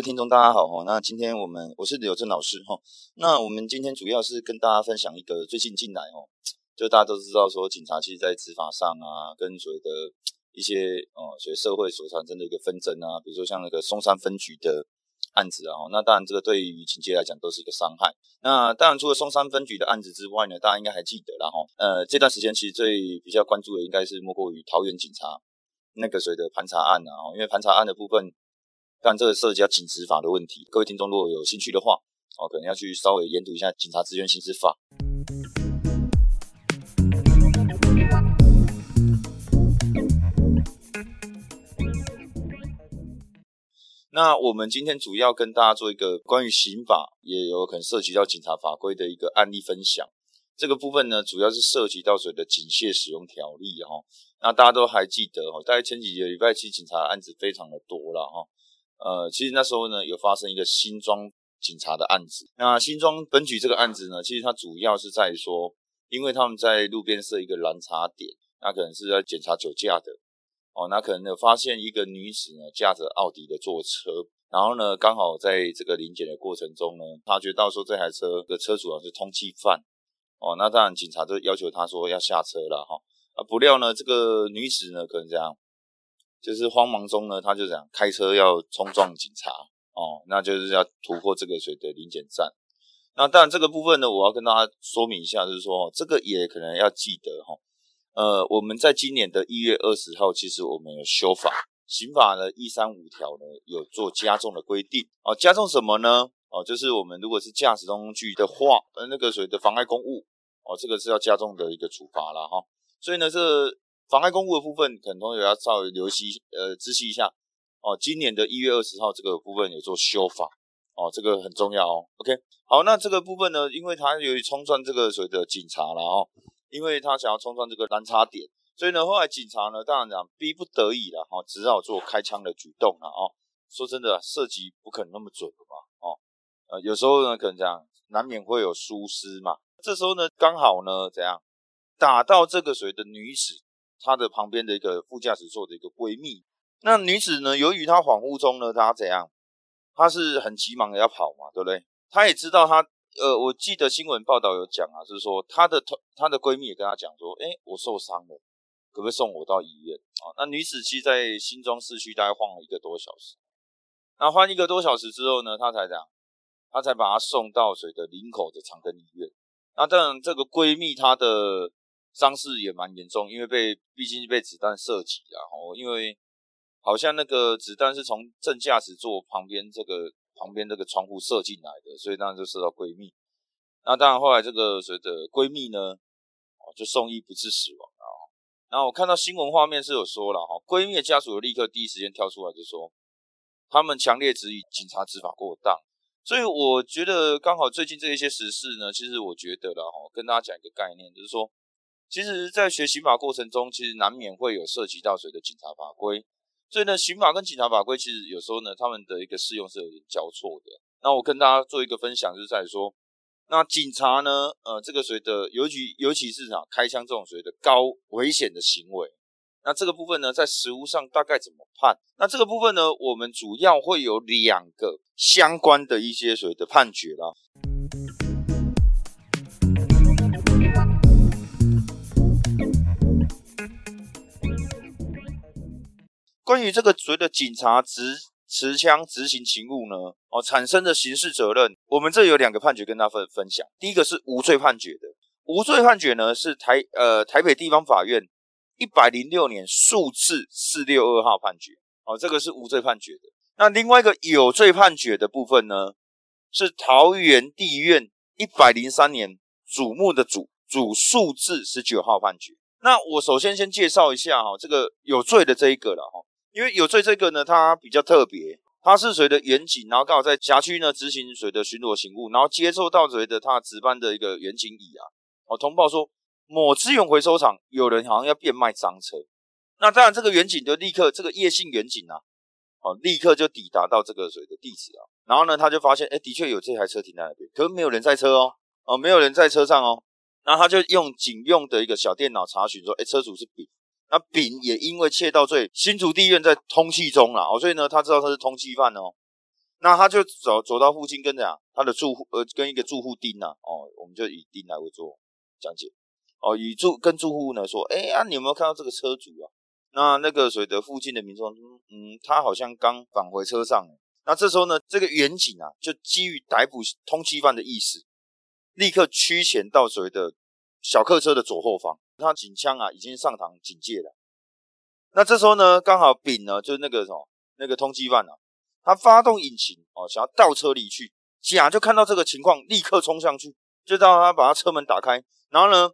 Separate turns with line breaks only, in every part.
听众大家好哈，那今天我们我是刘正老师哈，那我们今天主要是跟大家分享一个最近进来哦，就大家都知道说警察其实在执法上啊，跟所谓的一些哦，所以社会所产生的一个纷争啊，比如说像那个松山分局的案子啊，那当然这个对于警界来讲都是一个伤害。那当然除了松山分局的案子之外呢，大家应该还记得啦哈，呃这段时间其实最比较关注的应该是莫过于桃园警察那个所谓的盘查案啊，因为盘查案的部分。但这个涉及到警执法的问题，各位听众如果有兴趣的话，哦，可能要去稍微研读一下《警察职员行使法》。那我们今天主要跟大家做一个关于刑法，也有可能涉及到警察法规的一个案例分享。这个部分呢，主要是涉及到所谓的警械使用条例哈。那大家都还记得哈，大概前几个礼拜，其实警察案子非常的多了哈。呃，其实那时候呢，有发生一个新庄警察的案子。那新庄分局这个案子呢，其实它主要是在说，因为他们在路边设一个拦查点，那可能是在检查酒驾的。哦，那可能有发现一个女子呢，驾着奥迪的坐车，然后呢，刚好在这个临检的过程中呢，察觉到说这台车的车主啊是通缉犯。哦，那当然警察就要求他说要下车了哈。啊，不料呢，这个女子呢，可能这样。就是慌忙中呢，他就讲开车要冲撞警察哦，那就是要突破这个水的临检站。那当然这个部分呢，我要跟大家说明一下，就是说这个也可能要记得哈。呃，我们在今年的一月二十号，其实我们有修法，刑法呢一三五条呢有做加重的规定哦。加重什么呢？哦，就是我们如果是驾驶工具的话，呃，那个水的妨碍公务哦，这个是要加重的一个处罚了哈。所以呢，这。妨碍公务的部分，可能同学要稍微留意，呃，知悉一下哦。今年的一月二十号这个部分有做修法哦，这个很重要哦。OK，好，那这个部分呢，因为他由于冲撞这个所谓的警察了哦，因为他想要冲撞这个拦查点，所以呢，后来警察呢，当然讲逼不得已了哈，只好做开枪的举动了哦。说真的，射击不可能那么准的嘛哦，呃，有时候呢，可能这样难免会有疏失嘛。这时候呢，刚好呢，怎样打到这个所谓的女子。她的旁边的一个副驾驶座的一个闺蜜，那女子呢，由于她恍惚中呢，她怎样？她是很急忙的要跑嘛，对不对？她也知道她，呃，我记得新闻报道有讲啊，是说她的她的闺蜜也跟她讲说，哎，我受伤了，可不可以送我到医院啊？那女子其实在新庄市区大概晃了一个多小时，那晃一个多小时之后呢，她才讲，她才把她送到水的林口的长庚医院。那当然，这个闺蜜她的。伤势也蛮严重，因为被毕竟被子弹射击然后因为好像那个子弹是从正驾驶座旁边这个旁边这个窗户射进来的，所以当然就射到闺蜜。那当然后来这个随着闺蜜呢，哦就送医不治死亡了。然后我看到新闻画面是有说了哈，闺蜜的家属立刻第一时间跳出来就说，他们强烈质疑警察执法过当。所以我觉得刚好最近这一些时事呢，其实我觉得了哈，跟大家讲一个概念，就是说。其实，在学刑法过程中，其实难免会有涉及到谁的警察法规，所以呢，刑法跟警察法规其实有时候呢，他们的一个适用是有点交错的。那我跟大家做一个分享，就是在说，那警察呢，呃，这个谁的，尤其尤其是啊，开枪这种谁的高危险的行为，那这个部分呢，在实务上大概怎么判？那这个部分呢，我们主要会有两个相关的一些所谓的判决啦。关于这个所谓的警察执持枪执行勤务呢，哦，产生的刑事责任，我们这有两个判决跟大家分分享。第一个是无罪判决的，无罪判决呢是台呃台北地方法院一百零六年数字四六二号判决，哦，这个是无罪判决的。那另外一个有罪判决的部分呢，是桃园地院一百零三年瞩目的瞩主数字十九号判决。那我首先先介绍一下哈，这个有罪的这一个了哈。因为有罪这个呢，它比较特别，它是谁的远景，然后刚好在辖区呢执行谁的巡逻勤务，然后接受到谁的他值班的一个远景乙啊，哦通报说某资源回收厂有人好像要变卖赃车，那当然这个远景就立刻这个叶姓远景啊，哦立刻就抵达到这个谁的地址啊，然后呢他就发现，哎的确有这台车停在那边，可是没有人在车哦，哦没有人在车上哦，然后他就用警用的一个小电脑查询说，哎车主是丙。那丙也因为窃盗罪，新竹地院在通缉中了哦，所以呢，他知道他是通缉犯哦。那他就走走到附近跟讲他的住户呃跟一个住户丁呐哦，我们就以丁来为做讲解哦，以住跟住户呢说，哎啊，你有没有看到这个车主啊？那那个谁的附近的民众，嗯，他好像刚返回车上。那这时候呢，这个远警啊，就基于逮捕通缉犯的意思，立刻驱前到谁的小客车的左后方。他警枪啊已经上膛警戒了。那这时候呢，刚好丙呢就是那个什么那个通缉犯啊，他发动引擎哦，想要倒车离去。甲就看到这个情况，立刻冲上去，就让他把他车门打开。然后呢，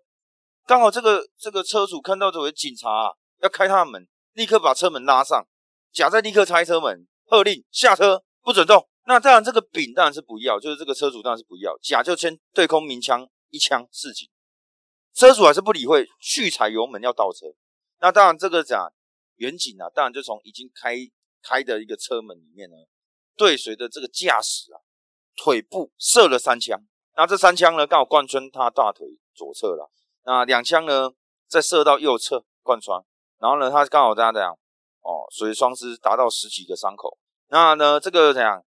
刚好这个这个车主看到这位警察啊。要开他的门，立刻把车门拉上。甲在立刻拆车门，喝令下车，不准动。那当然，这个丙当然是不要，就是这个车主当然是不要。甲就先对空鸣枪一枪示警，车主还是不理会，续踩油门要倒车。那当然，这个讲远景啊，当然就从已经开开的一个车门里面呢，对随着这个驾驶啊腿部射了三枪。那这三枪呢，刚好贯穿他大腿左侧了。那两枪呢，再射到右侧贯穿。然后呢，他刚好这样这样，哦，所以双尸达到十几个伤口。那呢，这个怎样？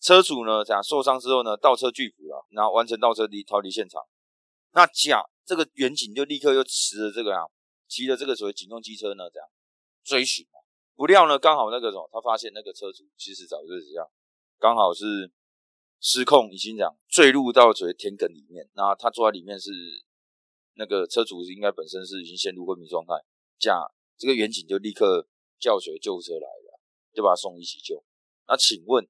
车主呢，怎样受伤之后呢，倒车拒捕了，然后完成倒车离逃离现场。那甲这个远景就立刻又骑着这个啊，骑着这个所谓警用机车呢，这样追寻。不料呢，刚好那个什么，他发现那个车主其实早就是这样，刚好是失控，已经这样坠入到所谓田埂里面。那他坐在里面是那个车主应该本身是已经陷入昏迷状态，甲。这个远景就立刻叫随救护车来了，就把他送医急救。那请问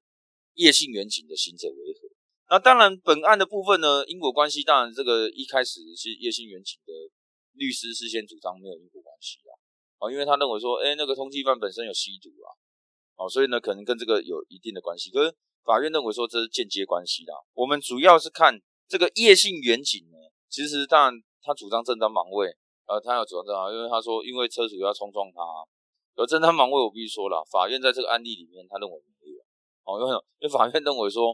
叶姓远景的行者为何？那当然，本案的部分呢，因果关系当然这个一开始是叶姓远景的律师事先主张没有因果关系啊，哦，因为他认为说，哎，那个通缉犯本身有吸毒啊，哦，所以呢可能跟这个有一定的关系。可是法院认为说这是间接关系啦。我们主要是看这个叶姓远景呢，其实当然他主张正当防卫。呃，他要主张正当，因为他说，因为车主要冲撞他，而正当防卫，我必须说了，法院在这个案例里面，他认为没有。哦，因为因为法院认为说，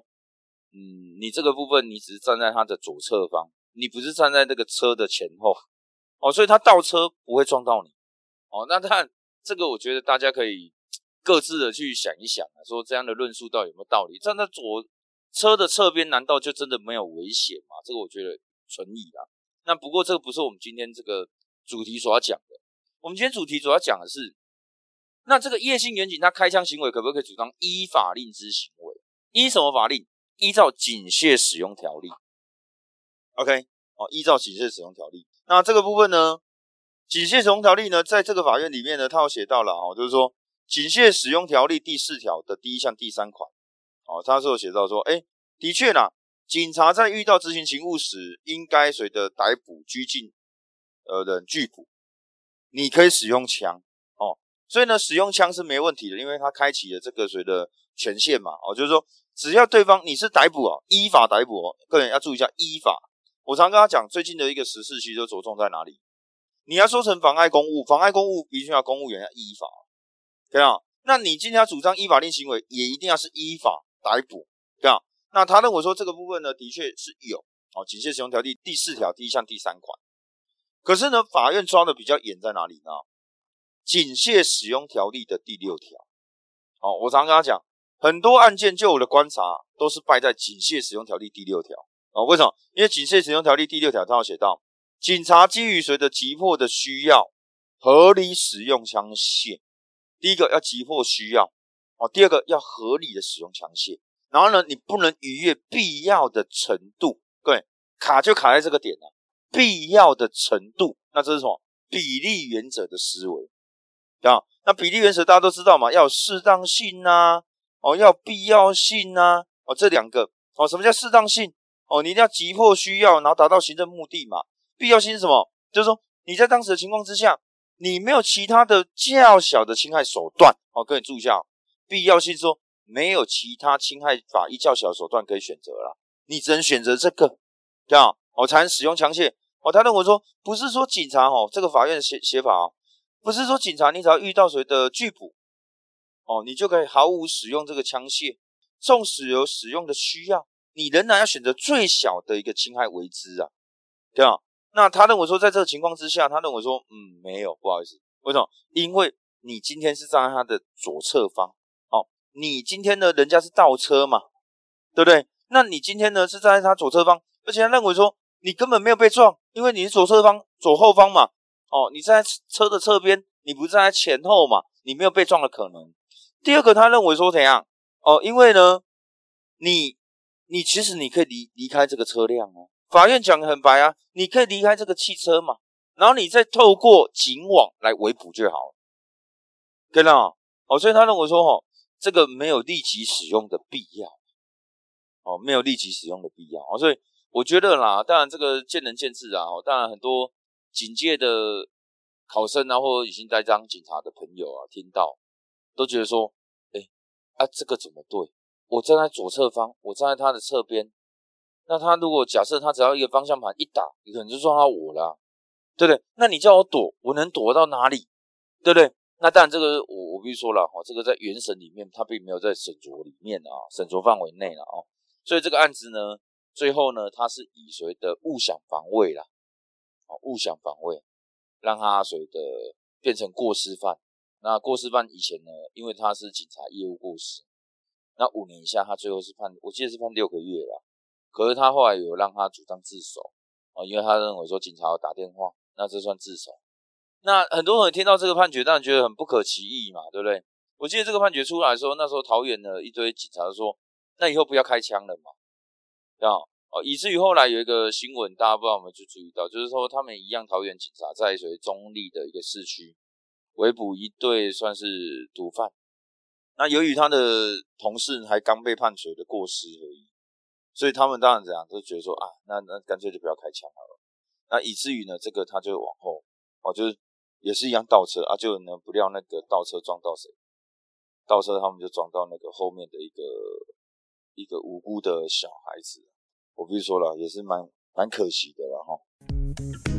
嗯，你这个部分你只是站在他的左侧方，你不是站在这个车的前后，哦，所以他倒车不会撞到你。哦，那但这个我觉得大家可以各自的去想一想啊，说这样的论述到底有没有道理？站在左车的侧边，难道就真的没有危险吗？这个我觉得存疑啊。那不过这个不是我们今天这个。主题所要讲的，我们今天主题主要讲的是，那这个叶姓远景他开枪行为可不可以主张依法令之行为？依什么法令？依照警械使用条例。OK，哦，依照警械使用条例。那这个部分呢，警械使用条例呢，在这个法院里面呢，它有写到了哦，就是说警械使用条例第四条的第一项第三款，哦，它是有写到说，哎，的确啦，警察在遇到执行勤务时，应该随着逮捕拘禁。呃，人拒捕，你可以使用枪哦，所以呢，使用枪是没问题的，因为他开启了这个谁的权限嘛，哦，就是说，只要对方你是逮捕哦，依法逮捕哦，个人要注意一下依法。我常跟他讲，最近的一个时事其实着重在哪里？你要说成妨碍公务，妨碍公务必须要公务员要依法，对啊，那你今天要主张依法令行为，也一定要是依法逮捕，对啊。那他认为说这个部分呢，的确是有哦，警械使用条例第四条第一项第三款。可是呢，法院抓的比较严在哪里呢？警械使用条例的第六条。哦，我常跟他讲，很多案件就我的观察，都是败在警械使用条例第六条。哦，为什么？因为警械使用条例第六条，它有写到，警察基于随着急迫的需要，合理使用枪械。第一个要急迫需要，哦，第二个要合理的使用枪械。然后呢，你不能逾越必要的程度。各位，卡就卡在这个点了。必要的程度，那这是什么比例原则的思维？啊，那比例原则大家都知道嘛，要适当性呐，哦，要必要性呐，哦，这两个，哦，什么叫适当性？哦，你一定要急迫需要，然后达到行政目的嘛。必要性是什么？就是说你在当时的情况之下，你没有其他的较小的侵害手段。哦，各位注意一下，必要性说没有其他侵害法益较小的手段可以选择了，你只能选择这个，这样，哦，才能使用枪械。哦，他认为说，不是说警察哦，这个法院写写法哦，不是说警察你只要遇到谁的拒捕，哦，你就可以毫无使用这个枪械，纵使有使用的需要，你仍然要选择最小的一个侵害为之啊，对吧？那他认为说，在这个情况之下，他认为说，嗯，没有，不好意思，为什么？因为你今天是站在他的左侧方，哦，你今天呢，人家是倒车嘛，对不对？那你今天呢是站在他左侧方，而且他认为说你根本没有被撞，因为你是左侧方、左后方嘛。哦，你站在车的侧边，你不站在前后嘛，你没有被撞的可能。第二个，他认为说怎样？哦，因为呢，你你其实你可以离离开这个车辆哦。法院讲的很白啊，你可以离开这个汽车嘛，然后你再透过警网来围捕就好了。跟到？哦，所以他认为说，哈，这个没有立即使用的必要，哦，没有立即使用的必要哦，所以我觉得啦，当然这个见仁见智啊，哦，当然很多警戒的考生啊，或已经在当警察的朋友啊，听到都觉得说，哎，啊，这个怎么对？我站在左侧方，我站在他的侧边。那他如果假设他只要一个方向盘一打，你可能就撞到我了，对不对？那你叫我躲，我能躲到哪里？对不对？那当然，这个我我必须说了哈，这个在原审里面，他并没有在审酌里面啊，审酌范围内了哦。所以这个案子呢，最后呢，他是以谁的误想防卫啦，啊，误想防卫，让他谁的变成过失犯。那过失犯以前呢，因为他是警察业务过失，那五年以下，他最后是判，我记得是判六个月了。可是他后来有让他主张自首啊，因为他认为说警察要打电话，那这算自首。那很多人听到这个判决，当然觉得很不可思议嘛，对不对？我记得这个判决出来的时候，那时候桃园的一堆警察说，那以后不要开枪了嘛，对吧？哦，以至于后来有一个新闻，大家不知道有没有去注意到，就是说他们一样桃园警察在属于中立的一个市区围捕一对算是毒贩，那由于他的同事还刚被判处的过失而已。所以他们当然这样，就觉得说啊，那那干脆就不要开枪好了。那以至于呢，这个他就往后哦，就是也是一样倒车啊，就呢不料那个倒车撞到谁？倒车他们就撞到那个后面的一个一个无辜的小孩子。我不是说了，也是蛮蛮可惜的了哈。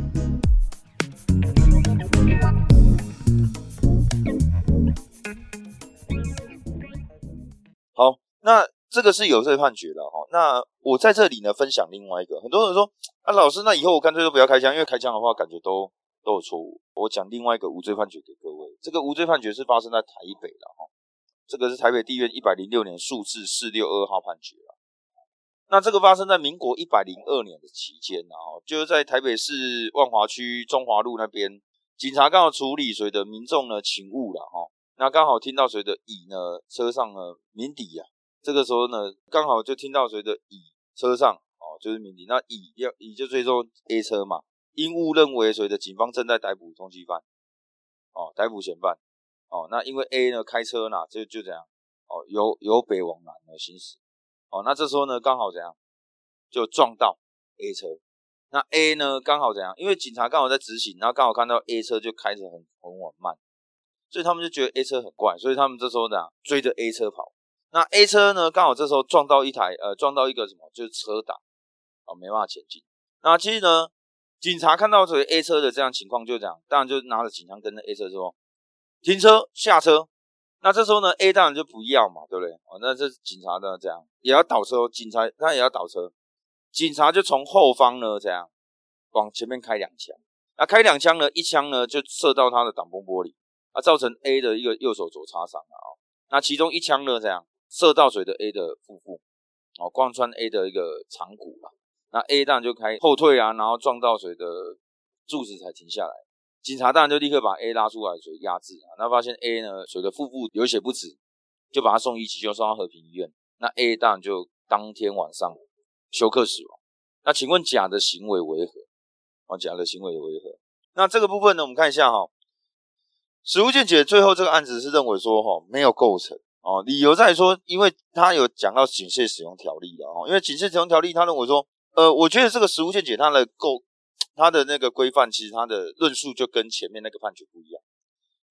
那。这个是有罪判决了哈，那我在这里呢分享另外一个，很多人说啊老师，那以后我干脆都不要开枪，因为开枪的话感觉都都有错误。我讲另外一个无罪判决给各位，这个无罪判决是发生在台北的哈，这个是台北地院一百零六年数字四六二号判决了。那这个发生在民国一百零二年的期间然后就是在台北市万华区中华路那边，警察刚好处理谁的民众呢请勿了哈，那刚好听到谁的乙呢车上呢鸣笛呀。这个时候呢，刚好就听到谁的乙车上哦，就是鸣笛。那乙要乙就追踪 A 车嘛，因误认为谁的警方正在逮捕通缉犯，哦，逮捕嫌犯，哦，那因为 A 呢开车呢就就这样，哦，由由北往南的行驶，哦，那这时候呢刚好怎样，就撞到 A 车。那 A 呢刚好怎样，因为警察刚好在执行，然后刚好看到 A 车就开着很很缓慢，所以他们就觉得 A 车很怪，所以他们这时候呢追着 A 车跑。那 A 车呢，刚好这时候撞到一台，呃，撞到一个什么，就是车挡，啊，没办法前进。那其实呢，警察看到这个 A 车的这样情况，就这样，当然就拿着警枪跟着 A 车说，停车下车。那这时候呢，A 当然就不要嘛，对不对？哦，那这警察呢这样也要倒车，警察他也要倒车，警察就从后方呢这样往前面开两枪，那开两枪呢，一枪呢就射到他的挡风玻璃，啊，造成 A 的一个右手肘擦伤了啊。那其中一枪呢这样。射到水的 A 的腹部，哦，贯穿 A 的一个长骨了。那 A 当然就开后退啊，然后撞到水的柱子才停下来。警察当然就立刻把 A 拉出来，水压制啊。那发现 A 呢，水的腹部流血不止，就把他送医急救，送到和平医院。那 A 当然就当天晚上休克死亡。那请问甲的行为为何？哦，甲的行为为何？那这个部分呢，我们看一下哈，实物见解，最后这个案子是认为说哈，没有构成。哦，理由在说，因为他有讲到警械使用条例的哦，因为警械使用条例，他认为说，呃，我觉得这个实物见解它的构，它的那个规范，其实它的论述就跟前面那个判决不一样。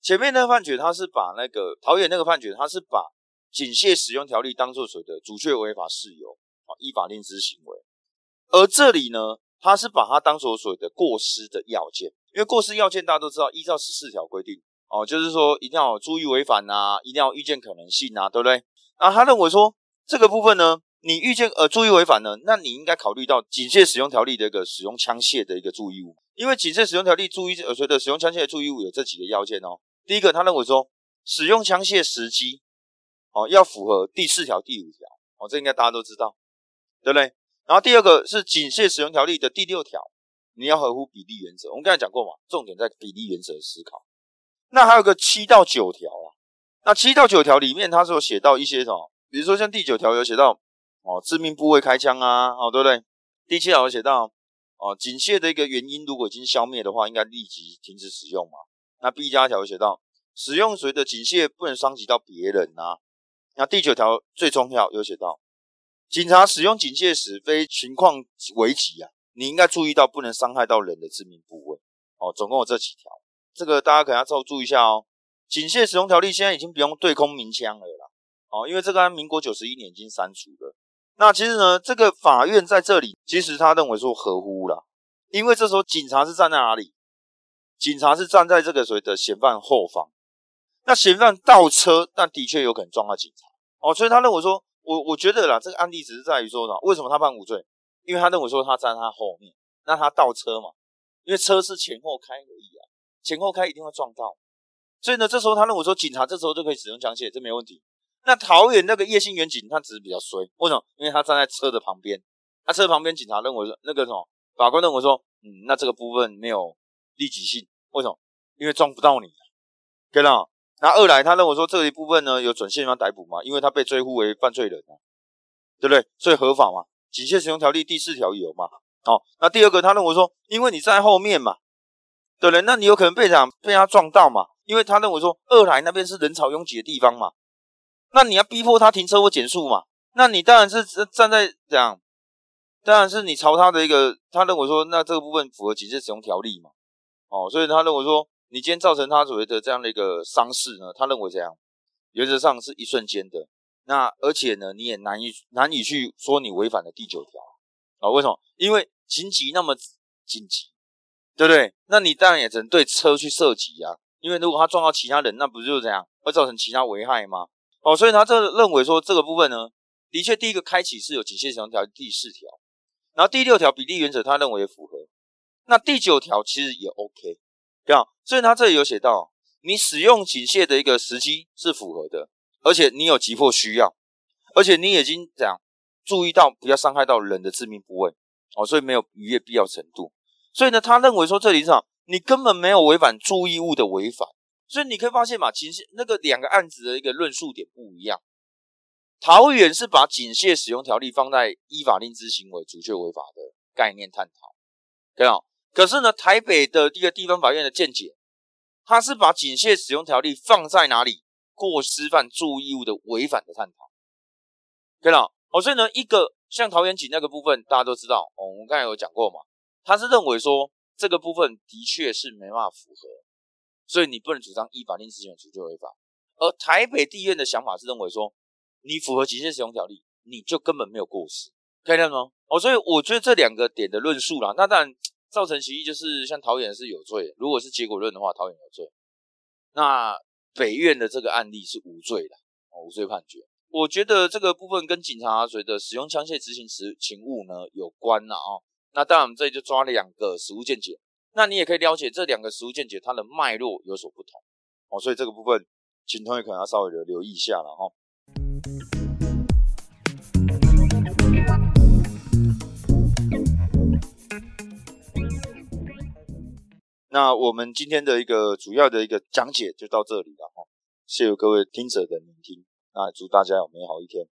前面那个判决，他是把那个桃园那个判决，他是把警械使用条例当做所谓的主确违法事由啊，依法令之行为。而这里呢，他是把它当做所谓的过失的要件，因为过失要件大家都知道，依照十四条规定。哦，就是说一定要注意违反呐，一定要预见可能性呐，对不对？那他认为说这个部分呢，你预见呃注意违反呢，那你应该考虑到警械使用条例的一个使用枪械的一个注意物，因为警械使用条例注意呃随的使用枪械的注意物有这几个要件哦。第一个，他认为说使用枪械时机哦，要符合第四条、第五条，哦，这应该大家都知道，对不对？然后第二个是警械使用条例的第六条，你要合乎比例原则。我们刚才讲过嘛，重点在比例原则思考。那还有个七到九条啊，那七到九条里面，它是有写到一些什么？比如说像第九条有写到哦，致命部位开枪啊，哦，对不对？第七条有写到哦，警械的一个原因如果已经消灭的话，应该立即停止使用嘛。那 B 加条有写到使用谁的警械不能伤及到别人啊。那第九条最重要有写到，警察使用警械时，非情况危急啊，你应该注意到不能伤害到人的致命部位哦。总共有这几条。这个大家可能要注注意一下哦。警械使用条例现在已经不用对空鸣枪了啦，哦，因为这个民国九十一年已经删除了。那其实呢，这个法院在这里，其实他认为说合乎了，因为这时候警察是站在哪里？警察是站在这个所谓的嫌犯后方。那嫌犯倒车，那的确有可能撞到警察哦，所以他认为说，我我觉得啦，这个案例只是在于说呢，为什么他判无罪？因为他认为说他站在他后面，那他倒车嘛，因为车是前后开而已啊。前后开一定会撞到，所以呢，这时候他认为说警察这时候就可以使用枪械，这没问题。那桃园那个叶姓远警他只是比较衰，为什么？因为他站在车的旁边，他车旁边警察认为说那个什么法官认为说，嗯，那这个部分没有立即性，为什么？因为撞不到你，对了。那二来他认为说这一部分呢有准现方逮捕嘛？因为他被追呼为犯罪人啊，对不对？所以合法嘛？警械使用条例第四条有嘛？哦，那第二个他认为说，因为你在后面嘛。对了，那你有可能被他被他撞到嘛？因为他认为说二来那边是人潮拥挤的地方嘛，那你要逼迫他停车或减速嘛？那你当然是站在这样，当然是你朝他的一个，他认为说那这个部分符合紧急使用条例嘛？哦，所以他认为说你今天造成他所谓的这样的一个伤势呢，他认为这样原则上是一瞬间的，那而且呢你也难以难以去说你违反了第九条啊？为什么？因为情急那么紧急。对不对？那你当然也只能对车去射击啊，因为如果他撞到其他人，那不就是这样，会造成其他危害吗？哦，所以他这认为说这个部分呢，的确第一个开启是有警械使用条第四条，然后第六条比例原则他认为也符合，那第九条其实也 OK，对吧？所以他这里有写到，你使用警械的一个时机是符合的，而且你有急迫需要，而且你已经这样注意到不要伤害到人的致命部位，哦，所以没有逾越必要程度。所以呢，他认为说这里上你根本没有违反注意物的违反，所以你可以发现嘛，其实那个两个案子的一个论述点不一样。桃园是把警械使用条例放在依法令之行为主确违法的概念探讨，对啊。可是呢，台北的一个地方法院的见解，他是把警械使用条例放在哪里过失犯注意物的违反的探讨，对了。哦，所以呢，一个像桃园警那个部分，大家都知道哦，我们刚才有讲过嘛。他是认为说这个部分的确是没办法符合，所以你不能主张依法令执行主就违法。而台北地院的想法是认为说你符合极限使用条例，你就根本没有过失，可以这样吗？哦，所以我觉得这两个点的论述啦，那当然造成歧义就是像桃园是有罪，如果是结果论的话，桃园有罪。那北院的这个案例是无罪的，哦，无罪判决。我觉得这个部分跟警察随的使用枪械执行时勤务呢有关了啊。那当然，我们这里就抓两个实物见解。那你也可以了解这两个实物见解它的脉络有所不同哦，所以这个部分，请同学可能要稍微的留意一下了哈。那我们今天的一个主要的一个讲解就到这里了哈，谢谢各位听者的聆听，那祝大家有美好一天。